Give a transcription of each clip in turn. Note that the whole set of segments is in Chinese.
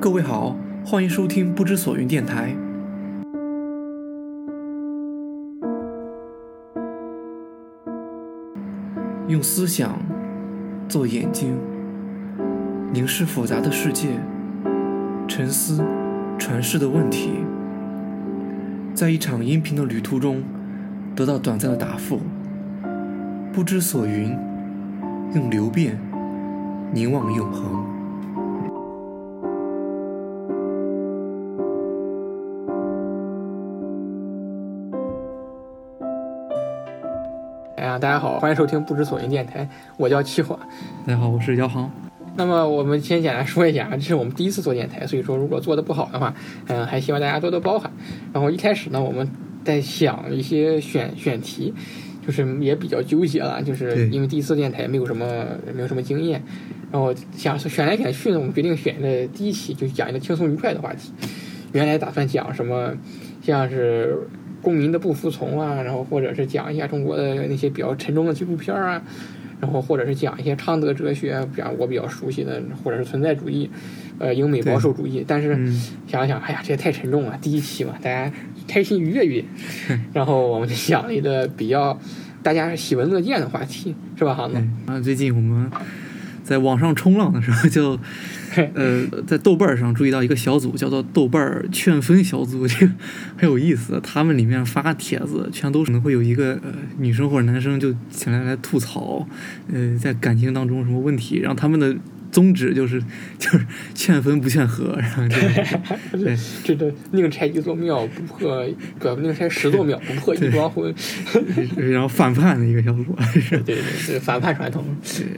各位好，欢迎收听不知所云电台。用思想做眼睛，凝视复杂的世界，沉思传世的问题，在一场音频的旅途中得到短暂的答复。不知所云，用流变凝望永恒。大家好，欢迎收听不知所云电台，我叫七火。大家好，我是姚航。那么我们先简单说一下，这是我们第一次做电台，所以说如果做的不好的话，嗯，还希望大家多多包涵。然后一开始呢，我们在想一些选选题，就是也比较纠结了，就是因为第一次电台没有什么没有什么经验，然后想选来选去呢，我们决定选的第一期就讲一个轻松愉快的话题。原来打算讲什么，像是公民的不服从啊，然后或者是讲一下中国的那些比较沉重的纪录片啊。然后或者是讲一些昌德哲学，比方我比较熟悉的，或者是存在主义，呃，英美保守主义。但是想想，哎呀，这也太沉重了。第一期嘛，大家开心愉悦愉悦。然后我们就想了一个比较大家喜闻乐见的话题，是吧，航子？啊，最近我们在网上冲浪的时候就。呃，在豆瓣上注意到一个小组，叫做“豆瓣劝分小组”，这个很有意思。他们里面发帖子，全都可能会有一个呃女生或者男生就起来来吐槽，呃，在感情当中什么问题，然后他们的。宗旨就是就是劝分不劝和，然后对，这个宁拆一座庙不破，不宁拆十座庙不破一桩婚，然后反叛的一个小组，对对对，反叛传统。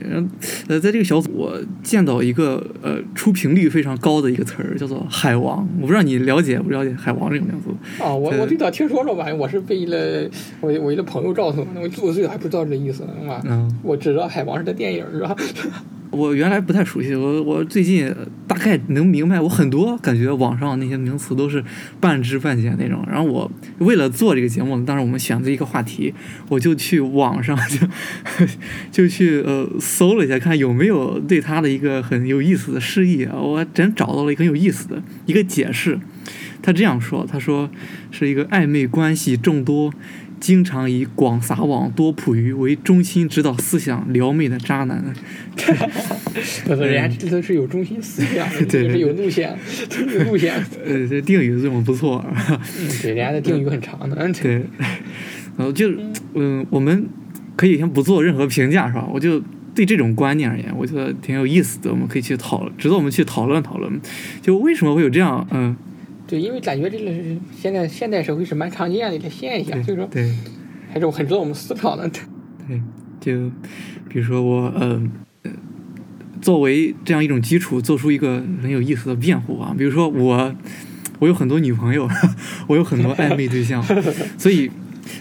然后呃，在这个小组我见到一个呃出频率非常高的一个词儿，叫做“海王”。我不知道你了解不了解“海王”这个名字？啊，我我最早听说了吧？我是被一个我我一个朋友告诉我，我做岁还不知道这意思，是吧？嗯，我知道“海王”是个电影，是吧？我原来不太熟悉，我我最近大概能明白，我很多感觉网上那些名词都是半知半解那种。然后我为了做这个节目，当时我们选择一个话题，我就去网上就 就去呃搜了一下，看有没有对他的一个很有意思的释义啊。我真找到了一个很有意思的一个解释，他这样说，他说是一个暧昧关系众多。经常以广撒网、多捕鱼为中心指导思想撩妹的渣男，不是人家这都是有中心思想，对，是有路线，有路线。呃，这定语用的不错。对，人家的定语很长的。对，然后就嗯，我们可以先不做任何评价，是吧？我就对这种观念而言，我觉得挺有意思的，我们可以去讨论，值得我们去讨论讨论。就为什么会有这样嗯？对，因为感觉这个是现在现代社会是蛮常见的一个现象，所以说对，还是很值得我们思考的。对，就比如说我呃，作为这样一种基础，做出一个很有意思的辩护啊。比如说我，我有很多女朋友，我有很多暧昧对象，所以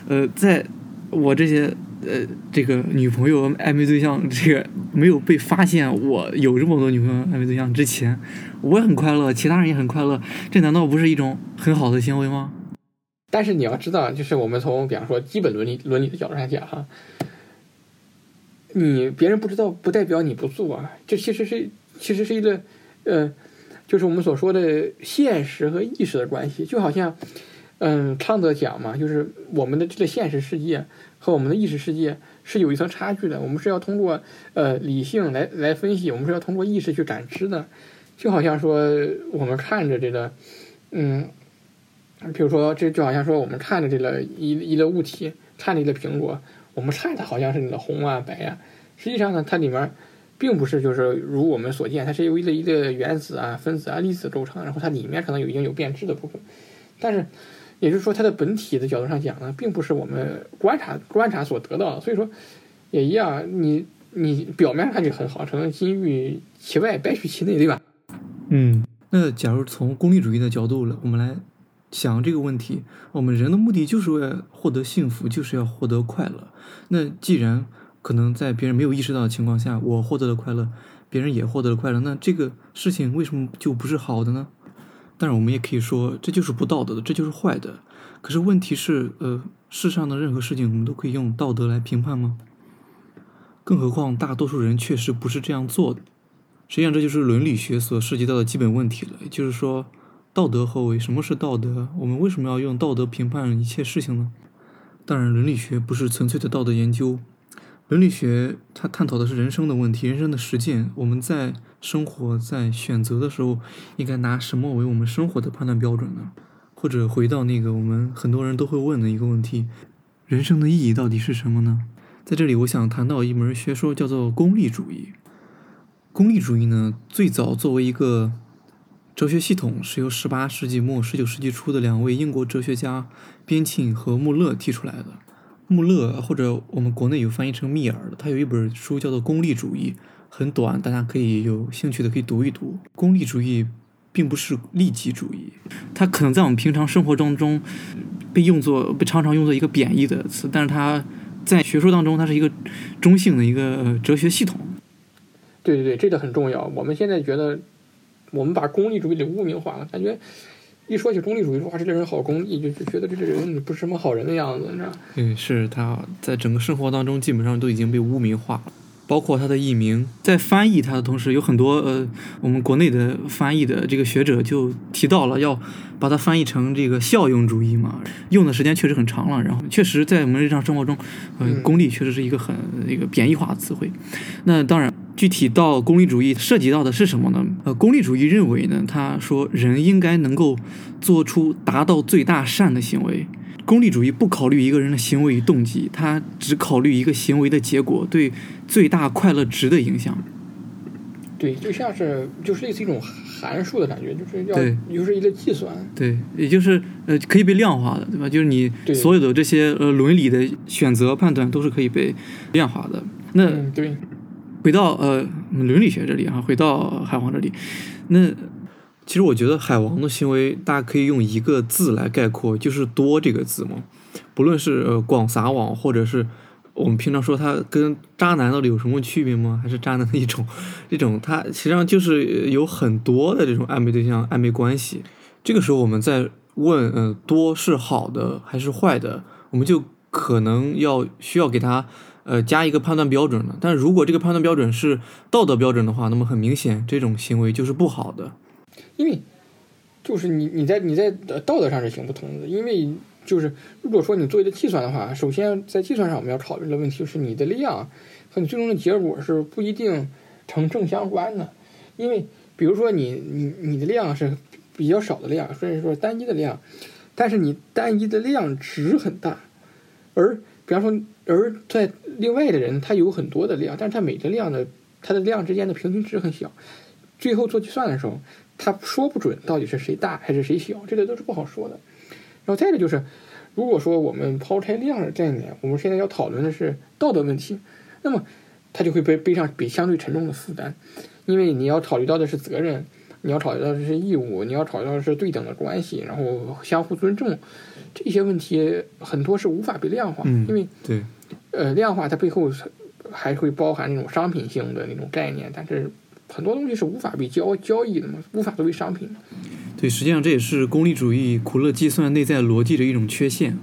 呃，在我这些。呃，这个女朋友暧昧对象，这个没有被发现我有这么多女朋友暧昧对象之前，我也很快乐，其他人也很快乐，这难道不是一种很好的行为吗？但是你要知道，就是我们从比方说基本伦理伦理的角度上讲哈，你别人不知道不代表你不做啊，这其实是其实是一个呃，就是我们所说的现实和意识的关系，就好像嗯，昌德讲嘛，就是我们的这个现实世界。和我们的意识世界是有一层差距的，我们是要通过呃理性来来分析，我们是要通过意识去感知的，就好像说我们看着这个，嗯，比如说这就好像说我们看着这个一一个物体，看着一个苹果，我们看它好像是那个红啊白啊，实际上呢，它里面并不是就是如我们所见，它是由一个一个原子啊、分子啊、粒子构成，然后它里面可能有已经有变质的部分，但是。也就是说，它的本体的角度上讲呢，并不是我们观察观察所得到的。所以说，也一样，你你表面上看就很好，成金玉其外，败絮其内，对吧？嗯，那假如从功利主义的角度了，我们来想这个问题：我们人的目的就是为了获得幸福，就是要获得快乐。那既然可能在别人没有意识到的情况下，我获得了快乐，别人也获得了快乐，那这个事情为什么就不是好的呢？但是，我们也可以说这就是不道德的，这就是坏的。可是问题是，呃，世上的任何事情我们都可以用道德来评判吗？更何况大多数人确实不是这样做的。实际上，这就是伦理学所涉及到的基本问题了。也就是说，道德何为？什么是道德？我们为什么要用道德评判一切事情呢？当然，伦理学不是纯粹的道德研究。伦理学它探讨的是人生的问题，人生的实践。我们在生活、在选择的时候，应该拿什么为我们生活的判断标准呢？或者回到那个我们很多人都会问的一个问题：人生的意义到底是什么呢？在这里，我想谈到一门学说，叫做功利主义。功利主义呢，最早作为一个哲学系统，是由十八世纪末、十九世纪初的两位英国哲学家边沁和穆勒提出来的。穆勒或者我们国内有翻译成密尔的，他有一本书叫做《功利主义》，很短，大家可以有兴趣的可以读一读。功利主义并不是利己主义，它可能在我们平常生活当中被用作被常常用作一个贬义的词，但是它在学术当中，它是一个中性的一个哲学系统。对对对，这个很重要。我们现在觉得，我们把功利主义给污名化了，感觉一说起功利主义，哇，这个人好功利，就就觉得这个人不是什么好人的样子，你知道？嗯，是他在整个生活当中基本上都已经被污名化了，包括他的译名，在翻译他的同时，有很多呃，我们国内的翻译的这个学者就提到了要把它翻译成这个效用主义嘛，用的时间确实很长了，然后确实在我们日常生活中，呃，功利确实是一个很一个贬义化的词汇。那当然。具体到功利主义涉及到的是什么呢？呃，功利主义认为呢，他说人应该能够做出达到最大善的行为。功利主义不考虑一个人的行为与动机，他只考虑一个行为的结果对最大快乐值的影响。对，就像是就是类似一种函数的感觉，就是要就是一个计算。对，也就是呃可以被量化的，对吧？就是你所有的这些呃伦理的选择判断都是可以被量化的。那对。回到呃伦理学这里啊，回到海王这里，那其实我觉得海王的行为，大家可以用一个字来概括，就是“多”这个字嘛。不论是呃广撒网，或者是我们平常说他跟渣男到底有什么区别吗？还是渣男的一种一种，他实际上就是有很多的这种暧昧对象、暧昧关系。这个时候我们在问，嗯，多是好的还是坏的？我们就可能要需要给他。呃，加一个判断标准了。但如果这个判断标准是道德标准的话，那么很明显，这种行为就是不好的。因为，就是你你在你在道德上是行不通的。因为就是如果说你做一个计算的话，首先在计算上我们要考虑的问题就是你的量和你最终的结果是不一定成正相关的。因为比如说你你你的量是比较少的量，甚至说单一的量，但是你单一的量值很大，而比方说。而在另外的人，他有很多的量，但是他每个量的它的量之间的平均值很小，最后做计算的时候，他说不准到底是谁大还是谁小，这个都是不好说的。然后再一个就是，如果说我们抛开量的概念，我们现在要讨论的是道德问题，那么他就会背背上比相对沉重的负担，因为你要考虑到的是责任，你要考虑到的是义务，你要考虑到的是对等的关系，然后相互尊重。这些问题很多是无法被量化，因为对，呃，量化它背后还会包含那种商品性的那种概念，但是很多东西是无法被交交易的嘛，无法作为商品。对，实际上这也是功利主义苦乐计算内在逻辑的一种缺陷。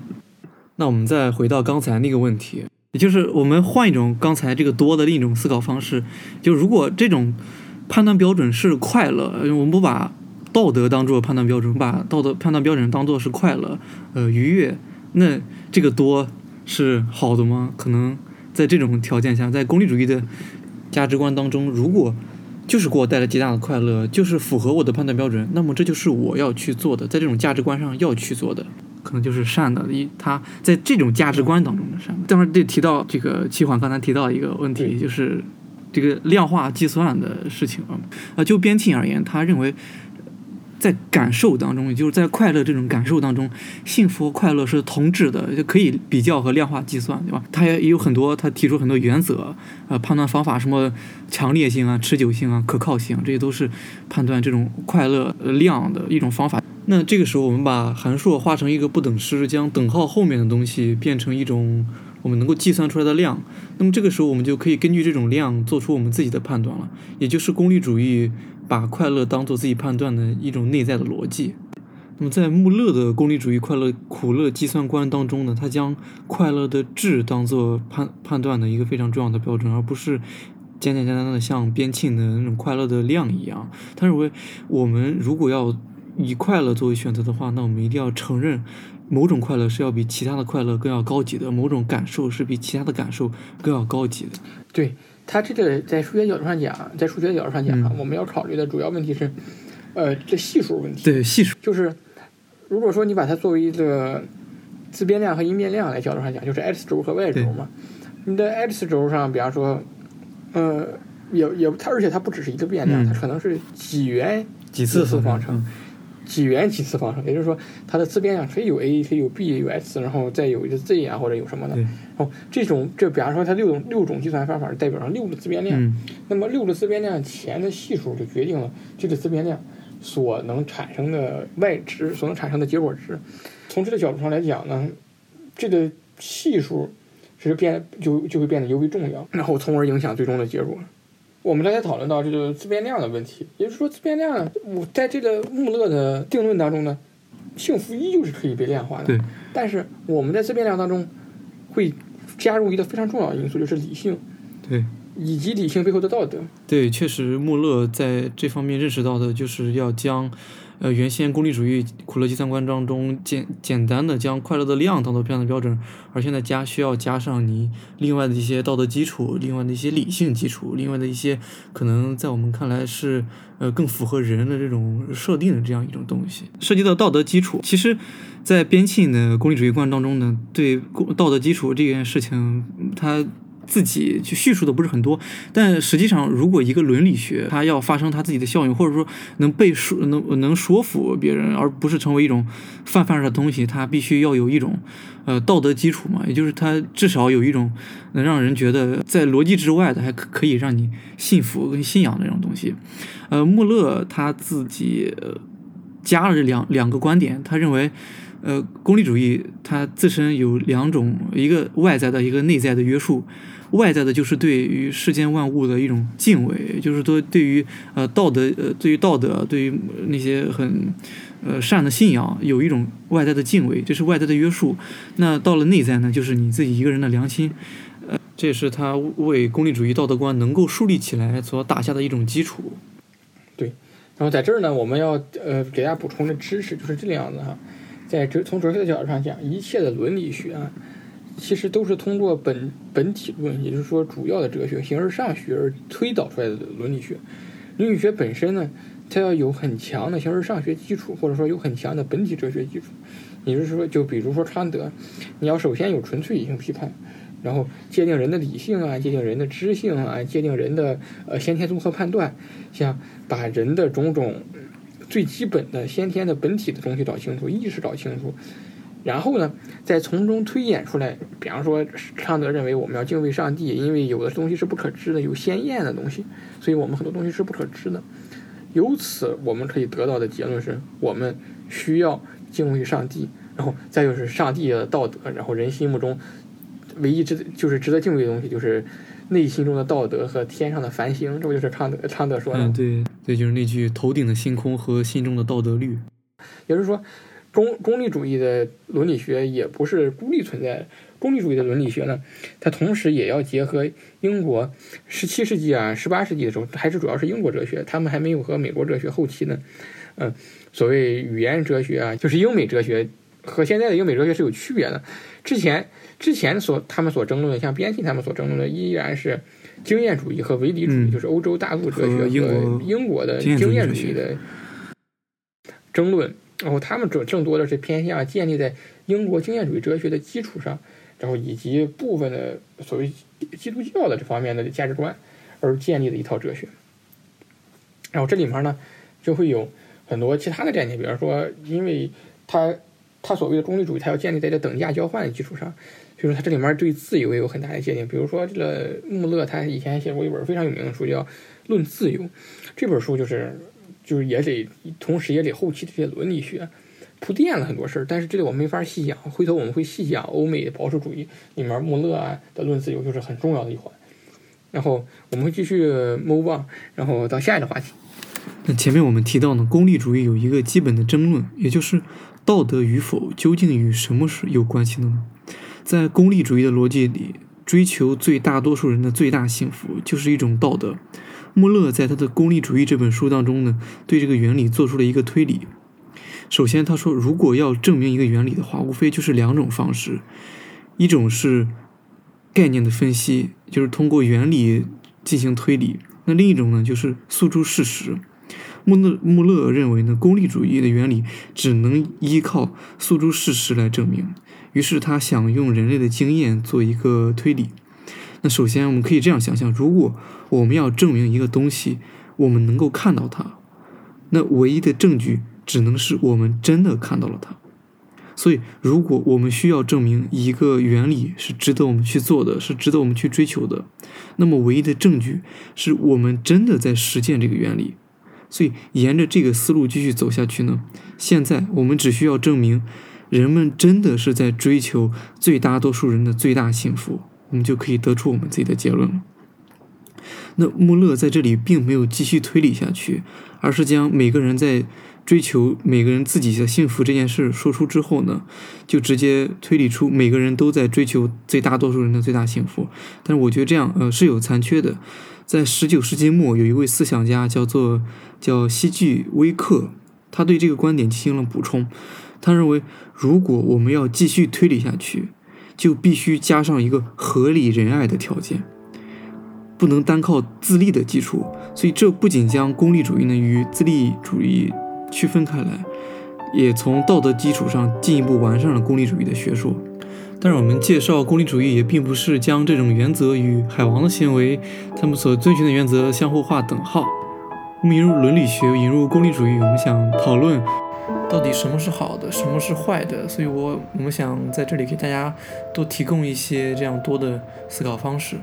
那我们再回到刚才那个问题，也就是我们换一种刚才这个多的另一种思考方式，就如果这种判断标准是快乐，我们不把。道德当做判断标准，把道德判断标准当做是快乐、呃愉悦，那这个多是好的吗？可能在这种条件下，在功利主义的价值观当中，如果就是给我带来极大的快乐，就是符合我的判断标准，那么这就是我要去做的，在这种价值观上要去做的，可能就是善的。一，他在这种价值观当中的善。当然，这提到这个齐桓刚才提到一个问题，就是这个量化计算的事情啊。啊，就边沁而言，他认为。在感受当中，也就是在快乐这种感受当中，幸福和快乐是同质的，就可以比较和量化计算，对吧？他也有很多，他提出很多原则，呃，判断方法，什么强烈性啊、持久性啊、可靠性，这些都是判断这种快乐量的一种方法。那这个时候，我们把函数化成一个不等式，将等号后面的东西变成一种我们能够计算出来的量。那么这个时候，我们就可以根据这种量做出我们自己的判断了，也就是功利主义。把快乐当做自己判断的一种内在的逻辑。那么，在穆勒的功利主义快乐苦乐计算观当中呢，他将快乐的质当做判判断的一个非常重要的标准，而不是简简单单的像边沁的那种快乐的量一样。他认为，我们如果要以快乐作为选择的话，那我们一定要承认，某种快乐是要比其他的快乐更要高级的，某种感受是比其他的感受更要高级的。对他这个在数学角度上讲，在数学角度上讲我们要考虑的主要问题是，呃，这系数问题。对，系数，就是如果说你把它作为一个自变量和因变量来角度上讲，就是 x 轴和 y 轴嘛。你的 x 轴上，比方说，呃，也也它，而且它不只是一个变量，嗯。它可能是几元几次次方程嗯几元几次方程，也就是说，它的自变量可以有 a，可以有 b，有 x，然后再有一个 z 啊，或者有什么的。对然后这种，这比方说它六种六种计算方法代表上六个自变量，嗯那么六个自变量前的系数就决定了这个自变量所能产生的 y 值，所能产生的结果值。从这个角度上来讲呢，这个系数是变就就会变得尤为重要，然后从而影响最终的结果。我们刚才讨论到这个自变量的问题，也就是说自变量，我在这个穆勒的定论当中呢，幸福依旧是可以被量化的。对，但是我们在自变量当中会加入一个非常重要的因素，就是理性对。以及理性背后的道德。对，确实，穆勒在这方面认识到的就是要将，呃，原先功利主义苦乐计算观当中简简单的将快乐的量当做判断标准，而现在加需要加上你另外的一些道德基础，另外的一些理性基础，另外的一些可能在我们看来是呃更符合人的这种设定的这样一种东西。涉及到道德基础，其实，在边沁的功利主义观当中呢，对功道德基础这件事情，它自己去叙述的不是很多，但实际上，如果一个伦理学它要发生它自己的效应，或者说能被说能能说服别人，而不是成为一种泛泛的东西，它必须要有一种呃道德基础嘛，也就是它至少有一种能让人觉得在逻辑之外的，还可可以让你信服跟信仰的那种东西。呃，穆勒他自己、加了这两两个观点，他认为。呃，功利主义它自身有两种，一个外在的，一个内在的约束。外在的就是对于世间万物的一种敬畏，就是说对于呃道德呃对于道德对于那些很呃善的信仰有一种外在的敬畏，这是外在的约束。那到了内在呢，就是你自己一个人的良心，呃，这也是他为功利主义道德观能够树立起来所打下的一种基础。对，然后在这儿呢，我们要呃给大家补充的知识就是这个样子哈。在哲从哲学的角度上讲，一切的伦理学啊，其实都是通过本本体论，也就是说主要的哲学形而上学而推导出来的伦理学。伦理学本身呢，它要有很强的形而上学基础，或者说有很强的本体哲学基础。也就是说，就比如说康德，你要首先有纯粹理性批判，然后界定人的理性啊，界定人的知性啊，界定人的呃先天综合判断，像把人的种种。最基本的先天的本体的东西找清楚，意识找清楚，然后呢，再从中推演出来。比方说，康德认为我们要敬畏上帝，因为有的东西是不可知的，有鲜艳的东西，所以我们很多东西是不可知的。由此，我们可以得到的结论是我们需要敬畏上帝，然后再就是上帝的道德，然后人心目中唯一值就是值得敬畏的东西就是。内心中的道德和天上的繁星，这不就是康德康德说的？嗯，对，对，就是那句“头顶的星空和心中的道德律”。也就是说，功功利主义的伦理学也不是孤立存在的。功利主义的伦理学呢，它同时也要结合英国十七世纪啊、十八世纪的时候，还是主要是英国哲学，他们还没有和美国哲学后期呢，嗯，所谓语言哲学啊，就是英美哲学和现在的英美哲学是有区别的。之前。之前所他们所争论的，像边沁他们所争论的，依然是经验主义和唯理主义，嗯、就是欧洲大陆哲学和英国的经验主义的争论。然后他们更更多的是偏向建立在英国经验主义哲学的基础上，然后以及部分的所谓基督教的这方面的价值观而建立的一套哲学。然后这里面呢，就会有很多其他的概念，比方说，因为它它所谓的功利主义，它要建立在这等价交换的基础上。就是它这里面对自由也有很大的界定，比如说这个穆勒，他以前写过一本非常有名的书叫《论自由》，这本书就是就是也得同时也得后期的这些伦理学铺垫了很多事儿，但是这里我没法细讲，回头我们会细讲欧美保守主义里面穆勒啊的《论自由》就是很重要的一环。然后我们继续 move on，然后到下一个话题。那前面我们提到呢，功利主义有一个基本的争论，也就是道德与否究竟与什么是有关系的呢？在功利主义的逻辑里，追求最大多数人的最大幸福，就是一种道德。穆勒在他的《功利主义》这本书当中呢，对这个原理做出了一个推理。首先，他说，如果要证明一个原理的话，无非就是两种方式，一种是概念的分析，就是通过原理进行推理；那另一种呢，就是诉诸事实。穆勒穆勒认为呢，功利主义的原理只能依靠诉诸事实来证明。于是他想用人类的经验做一个推理。那首先我们可以这样想象：如果我们要证明一个东西，我们能够看到它，那唯一的证据只能是我们真的看到了它。所以，如果我们需要证明一个原理是值得我们去做的，是值得我们去追求的，那么唯一的证据是我们真的在实践这个原理。所以，沿着这个思路继续走下去呢，现在我们只需要证明。人们真的是在追求最大多数人的最大幸福，我们就可以得出我们自己的结论了。那穆勒在这里并没有继续推理下去，而是将每个人在追求每个人自己的幸福这件事说出之后呢，就直接推理出每个人都在追求最大多数人的最大幸福。但是我觉得这样呃是有残缺的。在十九世纪末，有一位思想家叫做叫希聚威克，他对这个观点进行了补充。他认为，如果我们要继续推理下去，就必须加上一个合理仁爱的条件，不能单靠自利的基础。所以，这不仅将功利主义呢与自利主义区分开来，也从道德基础上进一步完善了功利主义的学说。但是，我们介绍功利主义也并不是将这种原则与海王的行为，他们所遵循的原则相互划等号。我们引入伦理学，引入功利主义，我们想讨论。到底什么是好的，什么是坏的？所以，我我们想在这里给大家多提供一些这样多的思考方式。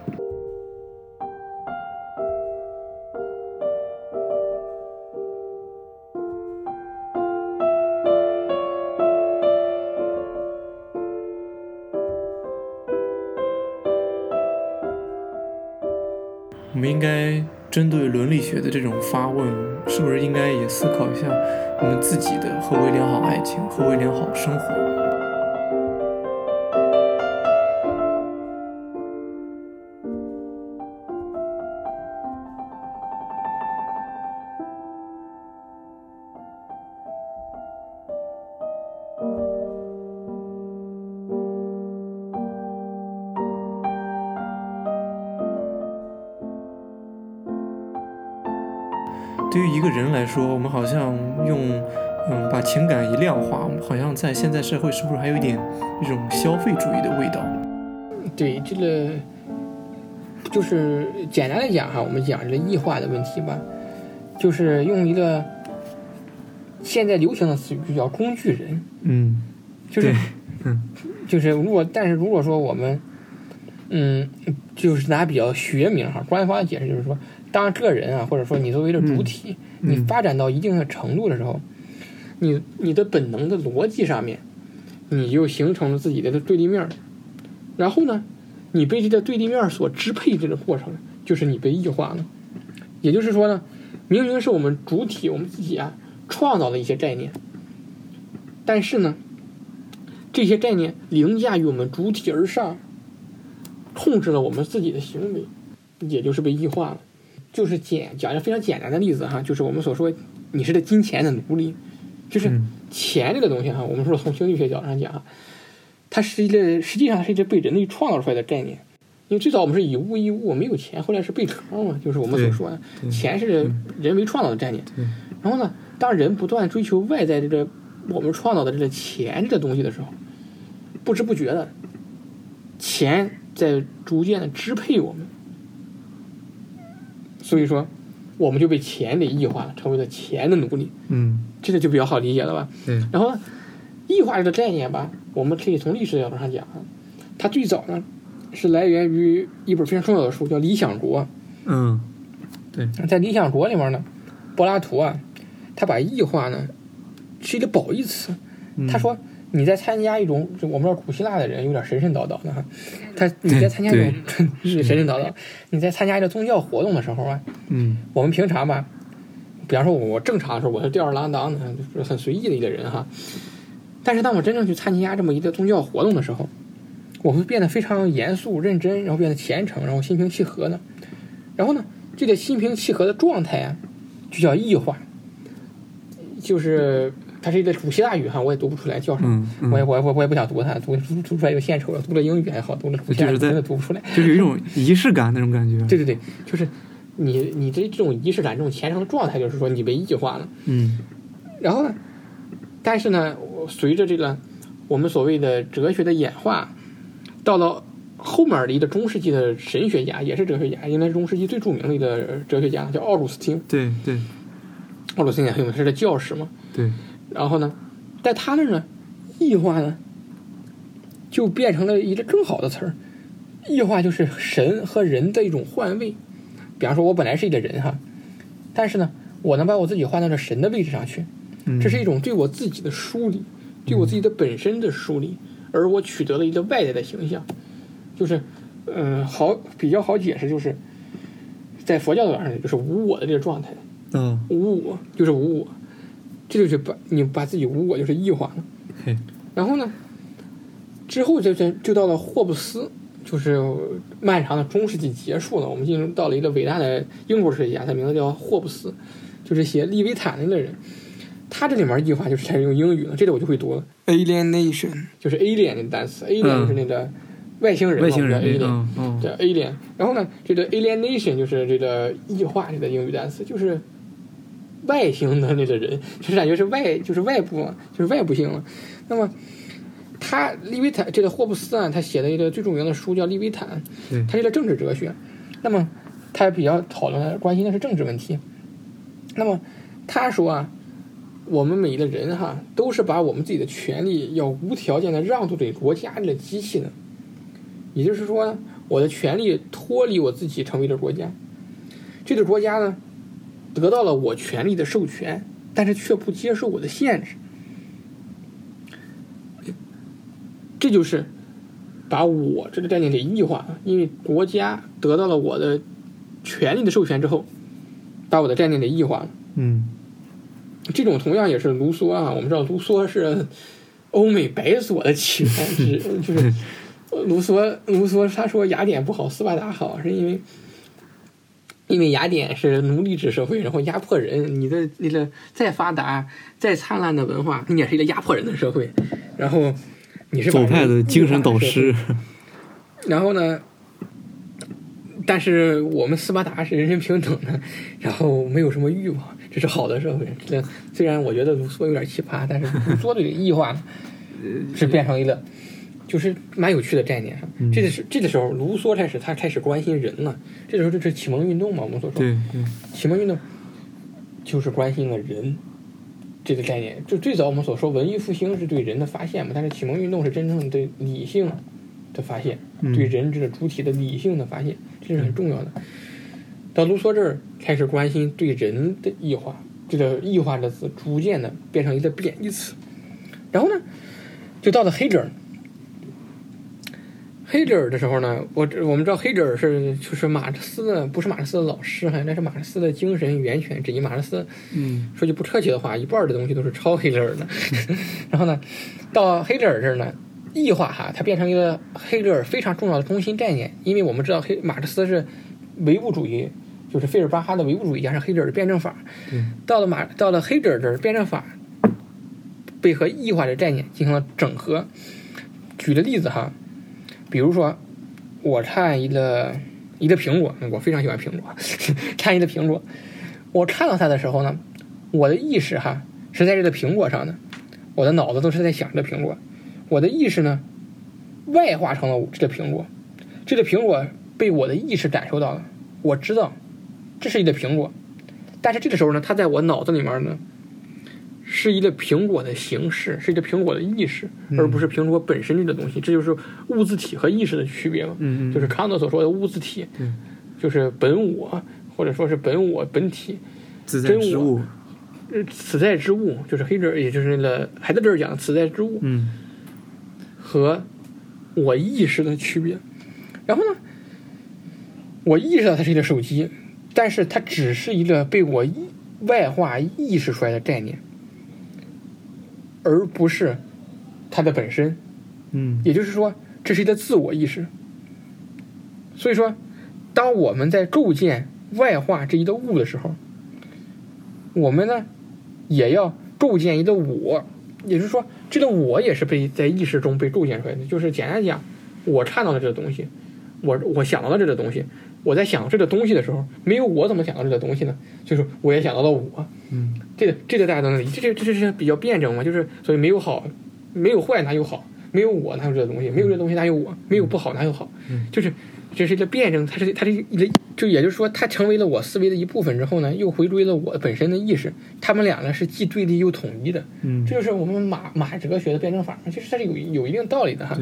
们应该针对伦理学的这种发问，是不是应该也思考一下？我们自己的何为良好爱情，何为良好生活？对于一个人来说，我们好像用，嗯，把情感一量化，我们好像在现在社会是不是还有一点一种消费主义的味道？对，这个就是简单来讲哈，我们讲这个异化的问题吧，就是用一个现在流行的词语叫工具人。嗯，就是，嗯，就是如果但是如果说我们，嗯，就是拿比较学名哈，官方解释就是说。当个人啊，或者说你作为一个主体，你发展到一定的程度的时候，你你的本能的逻辑上面，你就形成了自己的对立面然后呢，你被这个对立面所支配，这个过程就是你被异化了。也就是说呢，明明是我们主体我们自己啊创造的一些概念，但是呢，这些概念凌驾于我们主体而上，控制了我们自己的行为，也就是被异化了。就是简讲一个非常简单的例子哈，就是我们所说你是这金钱的奴隶，就是钱这个东西哈，我们说从经济学角度上讲，它是一个实际上是一个被人类创造出来的概念，因为最早我们是以物易物，没有钱，后来是贝壳嘛，就是我们所说的钱是人为创造的概念。然后呢，当人不断追求外在这个我们创造的这个钱这个东西的时候，不知不觉的，钱在逐渐的支配我们。所以说，我们就被钱给异化了，成为了钱的奴隶。嗯，这个就比较好理解了吧？嗯。然后，异化这个概念吧，我们可以从历史角度上讲，它最早呢是来源于一本非常重要的书，叫《理想国》。嗯，对。在《理想国》里面呢，柏拉图啊，他把异化呢是一个褒义词，他说。你在参加一种，就我们说古希腊的人有点神神叨叨的哈，他你在参加一种 神神叨叨，你在参加一个宗教活动的时候啊，嗯，我们平常吧，比方说我正常的时候我是吊儿郎当的，就是很随意的一个人哈，但是当我真正去参加这么一个宗教活动的时候，我会变得非常严肃认真，然后变得虔诚，然后心平气和的。然后呢，这个心平气和的状态啊，就叫异化，就是它是一个古希腊语哈，我也读不出来叫什么。嗯嗯，我也我我我也不想读它，读读读出来又献丑了。读了英语还好，读了古希腊真的读不出来。就是有一种仪式感那种感觉。对对对，就是你你这这种仪式感、这种虔诚的状态，就是说你被异化了。嗯然后呢，但是呢，随着这个我们所谓的哲学的演化，到了后面的一个中世纪的神学家，也是哲学家，应该是中世纪最著名的一个哲学家，叫奥古斯丁。对对奥古斯丁也很有名，是个教士嘛。对，然后呢，在他那儿呢，异化呢，就变成了一个更好的词儿。异化就是神和人的一种换位。比方说，我本来是一个人哈，但是呢，我能把我自己换到这神的位置上去，嗯。这是一种对我自己的梳理，对我自己的本身的梳理，而我取得了一个外在的形象，就是，嗯、好比较好解释，就是在佛教里就是无我的这个状态，嗯。无我就是无我，这就是把你把自己无我就是异化了。嘿然后呢，之后就就就到了霍布斯，就是漫长的中世纪结束了，我们进入到了一个伟大的英国哲学家，他名字叫霍布斯，就是写《利维坦》的那个人。他这里面异化就是开始用英语了，这里我就会读了，alienation 就是 alien 的单词，alien 就是那个外星人嘛，外星人 alien，嗯嗯对 alien。然后呢，这个 alienation 就是这个异化这个英语单词，就是外星的那个人，就是感觉是外，就是外部嘛，就是外部性了。那么他利维坦这个霍布斯啊，他写的一个最著名的书叫《利维坦》，对它是个政治哲学。那么他比较讨论的关心的是政治问题。那么他说啊，我们每一个人哈，都是把我们自己的权利要无条件的让渡给国家这个机器的，也就是说，我的权利脱离我自己，成为了国家。这个国家呢，得到了我权利的授权，但是却不接受我的限制。这就是把我这个概念给异化了，因为国家得到了我的权利的授权之后，把我的概念给异化了。嗯这种同样也是卢梭啊，我们知道卢梭是欧美白左的起源之，就是卢梭卢梭他说雅典不好，斯巴达好，是因为因为雅典是奴隶制社会，然后压迫人，你的那个再发达再灿烂的文化，你也是一个压迫人的社会，然后你是把左派的精神导师。然后呢，但是我们斯巴达是人人平等的，然后没有什么欲望，这是好的社会。这虽然我觉得卢梭有点奇葩，但是卢梭的这个异化，是变成一个就是蛮有趣的概念。嗯这个是这个时候，卢梭开始他开始关心人了。这个时候就是启蒙运动嘛，我们所说对对，启蒙运动就是关心了人这个概念。就最早我们所说文艺复兴是对人的发现嘛，但是启蒙运动是真正对理性的发现，嗯对人这个主体的理性的发现，这是很重要的。到卢梭这儿开始关心对人的异化，这个异化的字逐渐的变成一个贬义词。然后呢，就到了黑格尔。黑格尔的时候呢，我我们知道黑格尔是就是马克思的，不是马克思的老师哈，那是马克思的精神源泉之一。马克思嗯说句不客气的话，一半的东西都是抄黑格尔的。然后呢，到黑格尔这儿呢，异化哈，它变成一个黑格尔非常重要的中心概念，因为我们知道黑马克思是唯物主义，就是费尔巴哈的唯物主义加上黑格尔的辩证法。对，到了马到了黑格尔这儿，辩证法被和异化的概念进行了整合。举个例子哈，比如说我看一个一个苹果，我非常喜欢苹果，看一个苹果，我看到它的时候呢，我的意识哈是在这个苹果上的，我的脑子都是在想这苹果，我的意识呢外化成了这个苹果，这个苹果被我的意识感受到了，我知道这是一个苹果，但是这个时候呢，它在我脑子里面呢是一个苹果的形式，是一个苹果的意识，嗯而不是苹果本身这个东西，这就是物自体和意识的区别嘛。嗯嗯，就是康德所说的物自体对，就是本我，或者说是本我本体，自在真我之物。呃此在之物，就是黑格尔，也就是那个海德格尔讲的此在之物嗯和我意识的区别。然后呢，我意识到它是一个手机，但是它只是一个被我意外化意识出来的概念，而不是它的本身。嗯也就是说，这是一个自我意识。所以说，当我们在构建外化这一个物的时候，我们呢也要构建一个我，也就是说，这个我也是被在意识中被构建出来的。就是简单讲，我看到了这个东西，我我想到了这个东西，我在想这个东西的时候，没有我怎么想到这个东西呢？就是我也想到了我。嗯，这个这个大家都能理解，这这这是比较辩证嘛，就是所以没有好，没有坏哪有好？没有我哪有这个东西？没有这个东西哪有我？没有不好哪有好？就是这是一个辩证，它是它是就也就是说，它成为了我思维的一部分之后呢，又回归了我本身的意识，他们俩呢是既对立又统一的。嗯这就是我们马马哲学的辩证法嘛，其实它是有有一定道理的哈。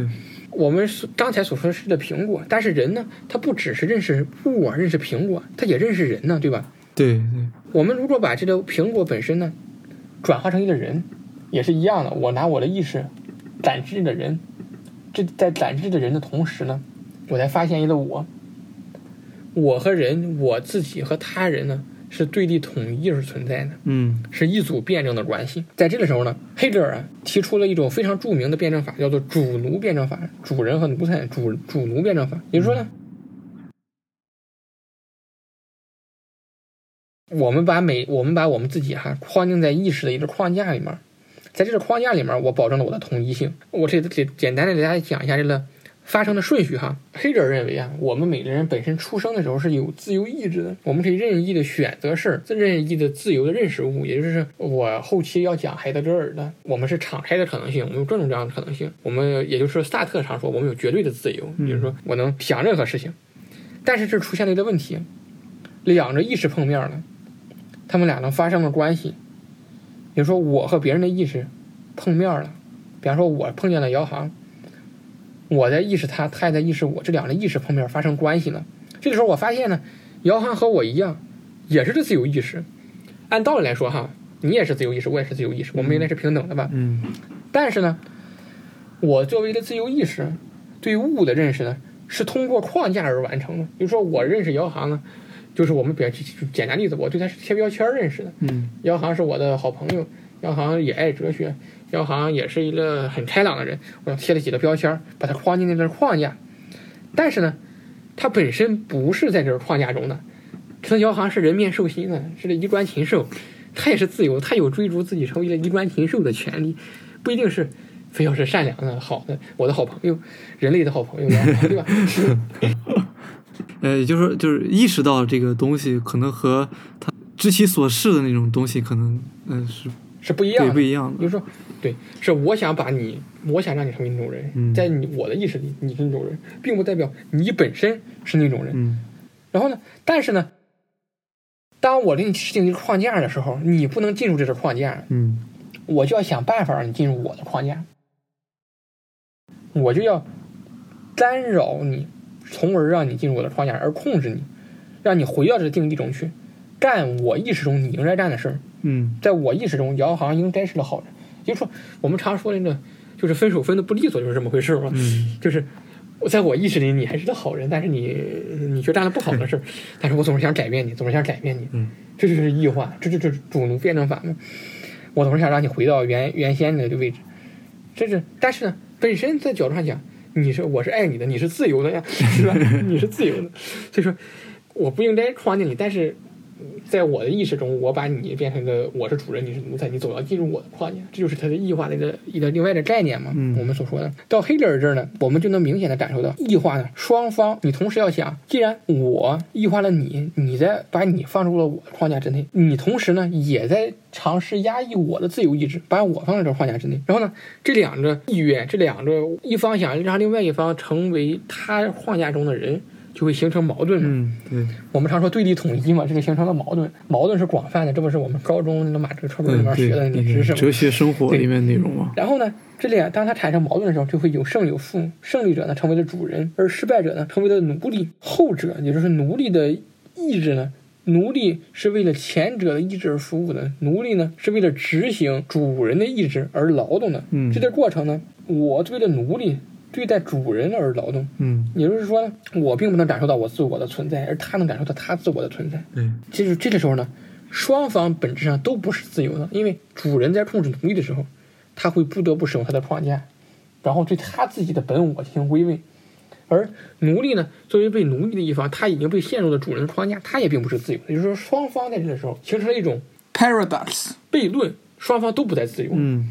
我们刚才所说的是的苹果，但是人呢，他不只是认识物啊，认识苹果，他也认识人呢，对吧？对对，我们如果把这个苹果本身呢，转化成一个人，也是一样的。我拿我的意识感知这个人，这在感知这个人的同时呢，我才发现一个我。我和人，我自己和他人呢，是对立统一而存在的，嗯是一组辩证的关系。在这个时候呢，黑格尔啊提出了一种非常著名的辩证法，叫做主奴辩证法，主人和奴才，主主奴辩证法。也就是说呢，我们把每我们把我们自己哈框定在意识的一个框架里面，在这个框架里面，我保证了我的统一性。我这简简单的给大家讲一下这个发生的顺序哈。黑格尔认为啊，我们每个人本身出生的时候是有自由意志的，我们可以任意的选择事儿，任意的自由的认识物。也就是我后期要讲海德格尔的，我们是敞开的可能性，我们有各种各样的可能性。我们也就是萨特常说，我们有绝对的自由，也就是说我能想任何事情。但是这出现了一个问题，两个意识碰面了。他们俩能发生了关系，比如说我和别人的意识碰面了，比方说我碰见了姚航，我在意识他，他也在意识我，这两个意识碰面发生关系了。这个时候我发现呢，姚航和我一样，也是这自由意识。按道理来说哈，你也是自由意识，我也是自由意识，我们应该是平等的吧？嗯但是呢，我作为一个自由意识，对物的认识呢，是通过框架而完成的。比如说我认识姚航呢，就是我们比较简单例子，我对他是贴标签认识的。嗯姚航是我的好朋友，姚航也爱哲学，姚航也是一个很开朗的人，我要贴了几个标签，把他框进那个框架。但是呢，他本身不是在这个框架中的，可能姚航是人面兽心的，是个衣冠禽兽，他也是自由，他有追逐自己成为一个衣冠禽兽的权利，不一定是非要是善良的、好的，我的好朋友，人类的好朋友，对吧？呃，也就是说，就是意识到这个东西可能和他知其所是的那种东西，可能嗯、呃是是不一样的对不。一样的。比如说，对，是我想把你，我想让你成为那种人，嗯在你我的意识里，你是那种人，并不代表你本身是那种人。嗯然后呢，但是呢，当我给你制定一个框架的时候，你不能进入这个框架，嗯我就要想办法让你进入我的框架，我就要干扰你，从而让你进入我的框架，而控制你，让你回到这个定义中去，干我意识中你应该干的事儿。嗯在我意识中，姚航应该是个好人。也就是说，我们常说的那个，就是分手分的不利索，就是这么回事嘛。嗯就是我在我意识里，你还是个好人，但是你你却干了不好的事儿，但是我总是想改变你，总是想改变你。嗯，这就是异化，这这这主奴辩证法嘛。我总是想让你回到原原先的位置，这是但是呢，本身在角度上讲，你是我是爱你的，你是自由的呀，是吧？你是自由的，所以说我不应该框定你，但是在我的意识中，我把你变成一个我是主人，你是奴才，你总要进入我的框架，这就是它的异化的一个一个另外的概念嘛。嗯我们所说的到黑格尔这儿呢，我们就能明显的感受到异化呢，双方你同时要想，既然我异化了你，你在把你放入了我的框架之内，你同时呢也在尝试压抑我的自由意志，把我放在这个框架之内。然后呢，这两个意愿，这两个一方想让另外一方成为他框架中的人。就会形成矛盾嘛。嗯，对，我们常说对立统一嘛，这个形成了矛盾。矛盾是广泛的，这不是我们高中那个马哲课本里面学的那个知识吗？哲学生活里面内容嘛。然后呢，这里啊，当它产生矛盾的时候，就会有胜有负。胜利者呢成为了主人，而失败者呢成为了奴隶。后者也就是奴隶的意志呢，奴隶是为了前者的意志而服务的，奴隶呢是为了执行主人的意志而劳动的。嗯这个过程呢，我为了奴隶对待主人而劳动。嗯，也就是说，我并不能感受到我自我的存在，而他能感受到他自我的存在。对，其实这个时候呢，双方本质上都不是自由的，因为主人在控制奴隶的时候，他会不得不使用他的框架，然后对他自己的本我进行归位。而奴隶呢，作为被奴隶的一方，他已经被陷入了主人的框架，他也并不是自由的。也就是说，双方在这个时候形成了一种 paradox，悖论，双方都不再自由。嗯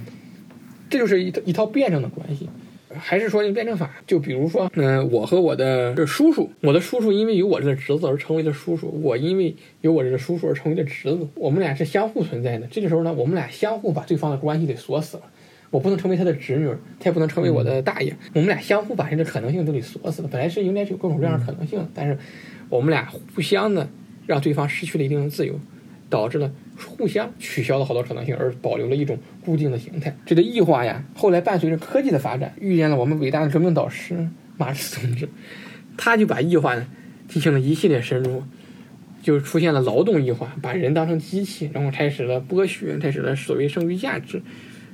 这就是一套一套辩证的关系。还是说用辩证法，就比如说，嗯、我和我的叔叔，我的叔叔因为有我这个侄子而成为了叔叔，我因为有我这个叔叔而成为了侄子，我们俩是相互存在的。这个时候呢，我们俩相互把对方的关系给锁死了。我不能成为他的侄女，他也不能成为我的大爷，我们俩相互把这个可能性都给锁死了。本来是应该是有各种各样的可能性，但是我们俩互相的让对方失去了一定的自由，导致了互相取消了好多可能性，而保留了一种固定的形态。这个异化呀，后来伴随着科技的发展，遇见了我们伟大的革命导师马克思同志，他就把异化呢进行了一系列深入，就出现了劳动异化，把人当成机器，然后开始了剥削，开始了所谓剩余价值，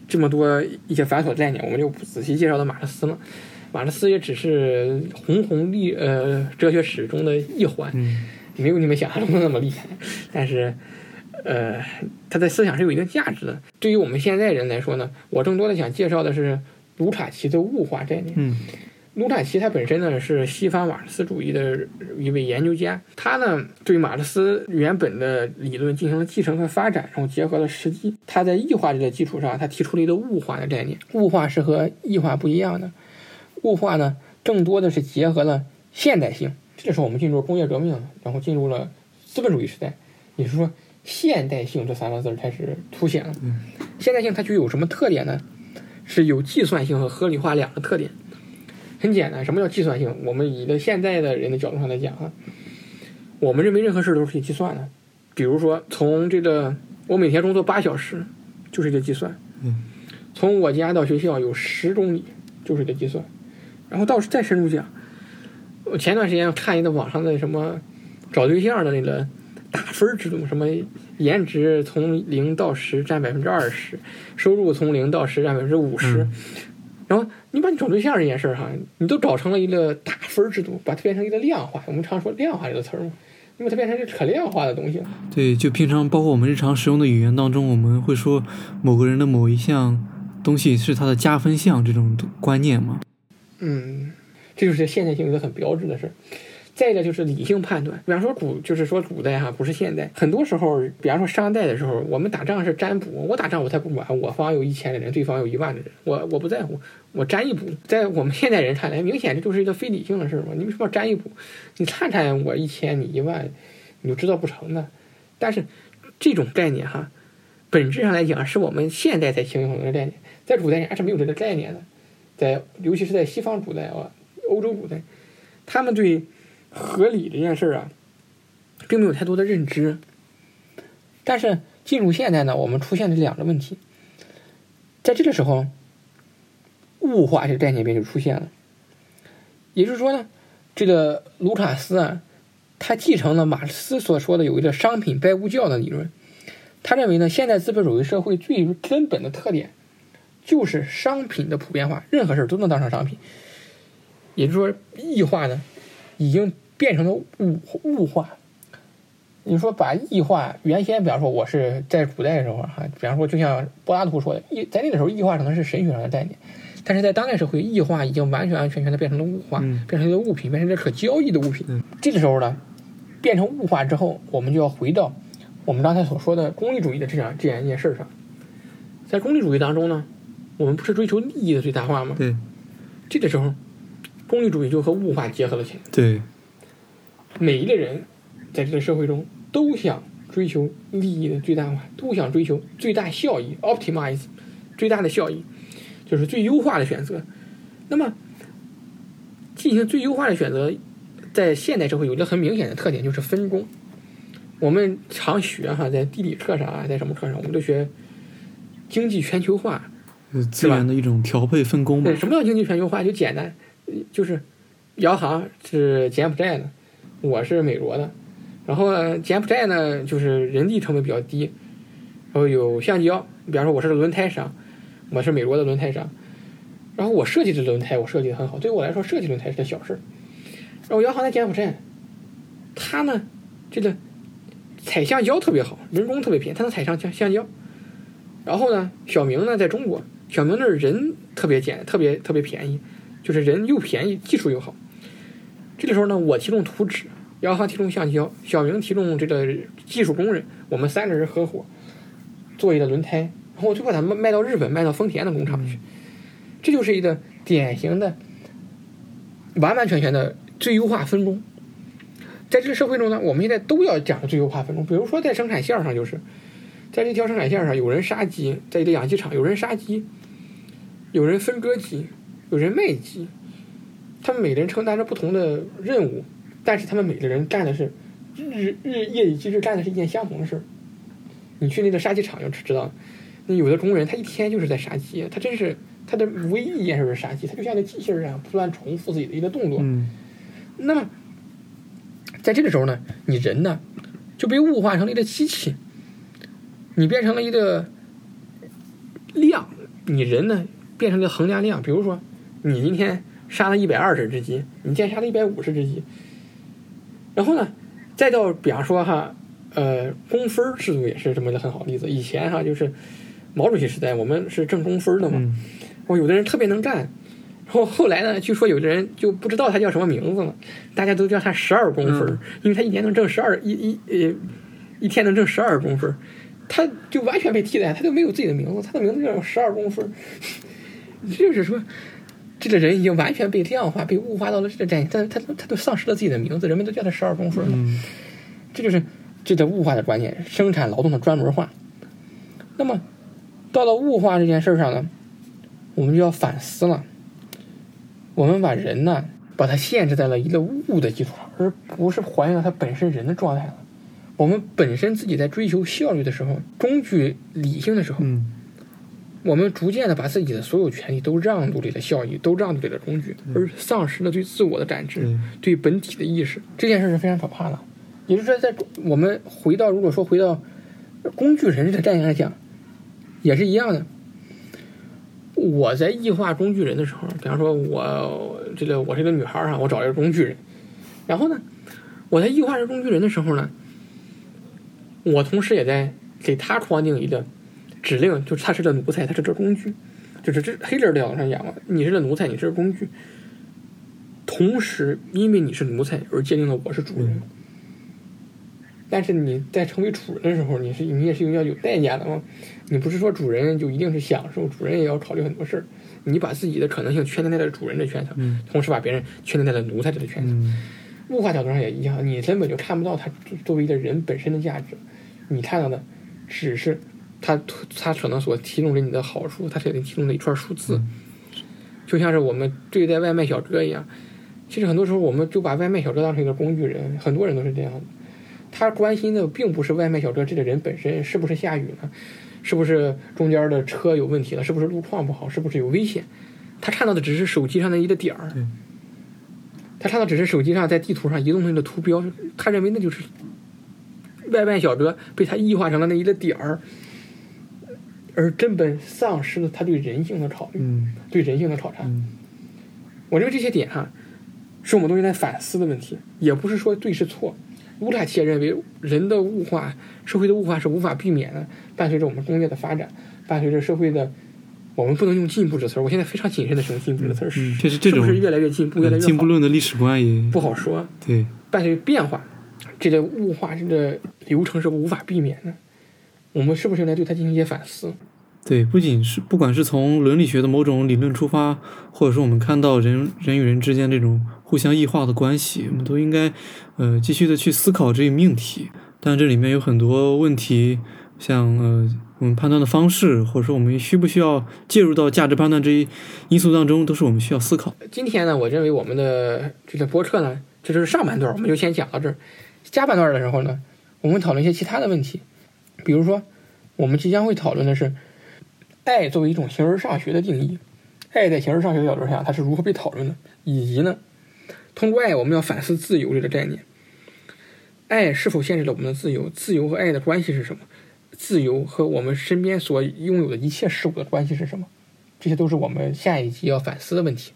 这么多一些繁琐概念，我们就不仔细介绍到马克思了。马克思也只是红红历呃哲学史中的一环，嗯没有你们想象中的那么厉害，但是，呃，他的思想是有一定价值的。对于我们现在人来说呢，我更多的想介绍的是卢卡奇的物化概念。嗯卢卡奇他本身呢是西方马克思主义的一位研究家，他呢对马克思原本的理论进行了继承和发展，然后结合了实际。他在异化这个基础上，他提出了一个物化的概念。物化是和异化不一样的，物化呢更多的是结合了现代性。这时候我们进入工业革命，然后进入了资本主义时代，也就是说现代性这三个字儿开始凸显了。现代性它具有什么特点呢？是有计算性和合理化两个特点。很简单，什么叫计算性？我们以的现在的人的角度上来讲啊，我们认为任何事儿都是可以计算的。比如说，从这个我每天工作八小时，就是一个计算。嗯。从我家到学校有十公里，就是一个计算。然后到再深入讲，我前段时间看一个网上的什么找对象的那个打分制度，什么颜值从零到十占百分之二十，收入从零到十占百分之五十。嗯然后你把你找对象这件事儿哈，你都搞成了一个打分制度，把它变成一个量化。我们常说量化这个词儿嘛，因为它变成一个可量化的东西了。对，就平常包括我们日常使用的语言当中，我们会说某个人的某一项东西是他的加分项这种观念嘛。嗯，这就是现代性一个很标志的事儿。再一个就是理性判断，比方说古，就是说古代哈，不是现代。很多时候，比方说商代的时候，我们打仗是占卜，我打仗我才不管，我方有一千个人，对方有一万个人，我我不在乎，我占一卜。在我们现代人看来，明显这就是一个非理性的事儿嘛。你为什么要占一卜？你看看我一千，你一万，你就知道不成的。但是这种概念哈，本质上来讲是我们现代才形成的概念，在古代人还是没有这个概念的。在尤其是在西方古代啊，欧洲古代，他们对合理这件事啊，并没有太多的认知。但是进入现代呢，我们出现了两个问题，在这个时候，物化这个概念便就出现了。也就是说呢，这个卢卡斯啊，他继承了马克思所说的有一个商品拜物教的理论。他认为呢，现代资本主义社会最根本的特点就是商品的普遍化，任何事儿都能当成商品。也就是说，异化呢，已经变成了物物化。你说把异化，原先比方说我是在古代的时候哈，比方说就像柏拉图说的，异在那个时候异化可能是神学上的概念，但是在当代社会，异化已经完全完全全的变成了物化，嗯变成一个物品，变成一个可交易的物品。嗯这个时候呢，变成物化之后，我们就要回到我们刚才所说的功利主义的这样这样一件事上。在功利主义当中呢，我们不是追求利益的最大化吗？对这个时候，功利主义就和物化结合了起来。对，每一个人在这个社会中都想追求利益的最大化，都想追求最大效益 （optimize），最大的效益就是最优化的选择。那么，进行最优化的选择，在现代社会有一个很明显的特点，就是分工。我们常学哈，在地理课上啊，在什么课上，我们都学经济全球化，呃资源的一种调配分工嘛对，。什么叫经济全球化？就简单，呃就是央行是柬埔寨的，我是美国的，然后，柬埔寨呢就是人力成本比较低，然后有橡胶，比方说我是轮胎商，我是美国的轮胎商，然后我设计的轮胎我设计的很好，对于我来说设计轮胎是件小事，然后央行在柬埔寨，他呢这个采橡胶特别好，人工特别便宜，他能采上橡橡胶。然后呢，小明呢在中国，小明那儿人特别简，特别特别便宜，就是人又便宜，技术又好。这个时候呢，我提供图纸，姚航提供橡胶，小明提供这个技术工人，我们三个人合伙做一个轮胎，然后就把它卖卖到日本，卖到丰田的工厂去。这就是一个典型的、完完全全的最优化分工。在这个社会中呢，我们现在都要讲最优化分工。比如说在生产线上，就是在这条生产线上，有人杀鸡，在一个养鸡场，有人杀鸡，有人分割鸡，有人卖鸡。他们每个人承担着不同的任务，但是他们每个人干的是日日夜以继日干的是一件相同的事儿。你去那个杀鸡场就知道，那有的工人他一天就是在杀鸡，他真是他的唯一一件事是杀鸡，他就像那机器人一样不断重复自己的一个动作。嗯那么，在这个时候呢，你人呢就被物化成了一个机器，你变成了一个量，你人呢变成了衡量量。比如说，你今天杀了一百二十只鸡，你竟然杀了一百五十只鸡，然后呢，再到比方说哈，呃，工分制度也是这么一个很好的例子。以前哈就是毛主席时代，我们是挣工分的嘛，嗯哦，有的人特别能干，然后后来呢，据说有的人就不知道他叫什么名字了，大家都叫他十二公分，嗯因为他一年能挣十二一一呃一天能挣十二公分，他就完全被替代，他就没有自己的名字，他的名字叫十二公分，就是说。这个人已经完全被量化、被物化到了这个战，但他他都丧失了自己的名字，人们都叫他十二公分了。嗯这就是这个物化的观念，生产劳动的专门化。那么，到了物化这件事上呢，我们就要反思了。我们把人呢，把它限制在了一个物的基础上，而不是还原了它本身人的状态了。我们本身自己在追求效率的时候，工具理性的时候，嗯我们逐渐的把自己的所有权利都让渡给了效益，都让渡给了工具，而丧失了对自我的感知。对对本体的意识，这件事是非常可怕的。也就是说，在我们回到如果说回到工具人这个概念来讲，也是一样的。我在异化工具人的时候，比方说我这个我是个女孩儿啊，我找一个工具人，然后呢，我在异化这工具人的时候呢，我同时也在给他框定一个指令，就是他是这奴才，他是这工具，就是这黑人的角度上讲嘛，你是这奴才，你是个工具。同时，因为你是奴才而界定了我是主人。但是你在成为主人的时候，你是你也是要有代价的嘛。你不是说主人就一定是享受，主人也要考虑很多事儿。你把自己的可能性圈定在了主人的圈层，嗯同时把别人圈定在了奴才这个圈层。嗯物化角度上也一样，你根本就看不到他作为一个人本身的价值，你看到的只是他他可能所提供给你的好处，他给你提供的一串数字，就像是我们对待外卖小哥一样。其实很多时候我们就把外卖小哥当成一个工具人，很多人都是这样的。他关心的并不是外卖小哥这个人本身是不是下雨了，是不是中间的车有问题了，是不是路况不好，是不是有危险。他看到的只是手机上的一个点儿，他看到只是手机上在地图上移动的那个图标，他认为那就是外卖小哥被他异化成了那一个点儿，而根本丧失了他对人性的考虑，嗯对人性的考察。嗯我认为这些点哈、是我们都应该反思的问题，也不是说对是错。乌塔切认为，人的物化、社会的物化是无法避免的，伴随着我们工业的发展，伴随着社会的，我们不能用进步这词儿。我现在非常谨慎的使用进步这词儿，嗯，确实这种是不是越来越进步，越来越进步？论的历史观也不好说。对，伴随着变化，这个物化这个流程是无法避免的。我们是不是应该对它进行一些反思？对，不仅是不管是从伦理学的某种理论出发，或者说我们看到人人与人之间这种互相异化的关系，我们都应该呃继续的去思考这一命题。但这里面有很多问题，像呃我们判断的方式，或者说我们需不需要介入到价值判断这一因素当中，都是我们需要思考。今天呢，我认为我们的这个播客呢，这就是上半段，我们就先讲到这儿。下半段的时候呢，我们讨论一些其他的问题，比如说，我们即将会讨论的是爱作为一种形而上学的定义，爱在形而上学的角度下，它是如何被讨论的，以及呢，通过爱，我们要反思自由这个概念。爱是否限制了我们的自由？自由和爱的关系是什么？自由和我们身边所拥有的一切事物的关系是什么？这些都是我们下一集要反思的问题。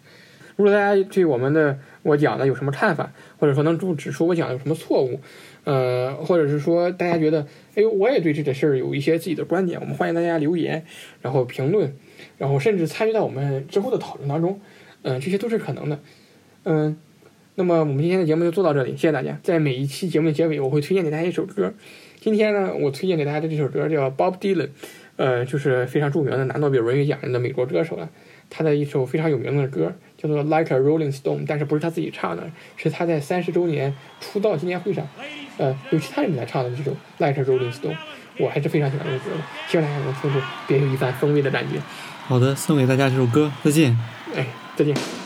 如果大家对我们的我讲的有什么看法，或者说能指指出我讲的有什么错误，呃，或者是说大家觉得，哎，我也对这个事儿有一些自己的观点，我们欢迎大家留言，然后评论，然后甚至参与到我们之后的讨论当中，嗯、这些都是可能的，嗯、那么我们今天的节目就做到这里，谢谢大家。在每一期节目的结尾，我会推荐给大家一首歌。今天呢，我推荐给大家的这首歌叫 Bob Dylan，呃，就是非常著名的拿诺贝尔文学奖的美国歌手了。他的一首非常有名的歌叫做《Like a Rolling Stone》，但是不是他自己唱的，是他在三十周年出道纪念会上，呃，由其他人来唱的这首《Like a Rolling Stone》。我还是非常喜欢这首歌的，希望大家能听出别有一番风味的感觉。好的，送给大家这首歌，再见。哎，再见。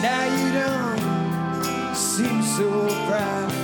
Now you don't seem so proud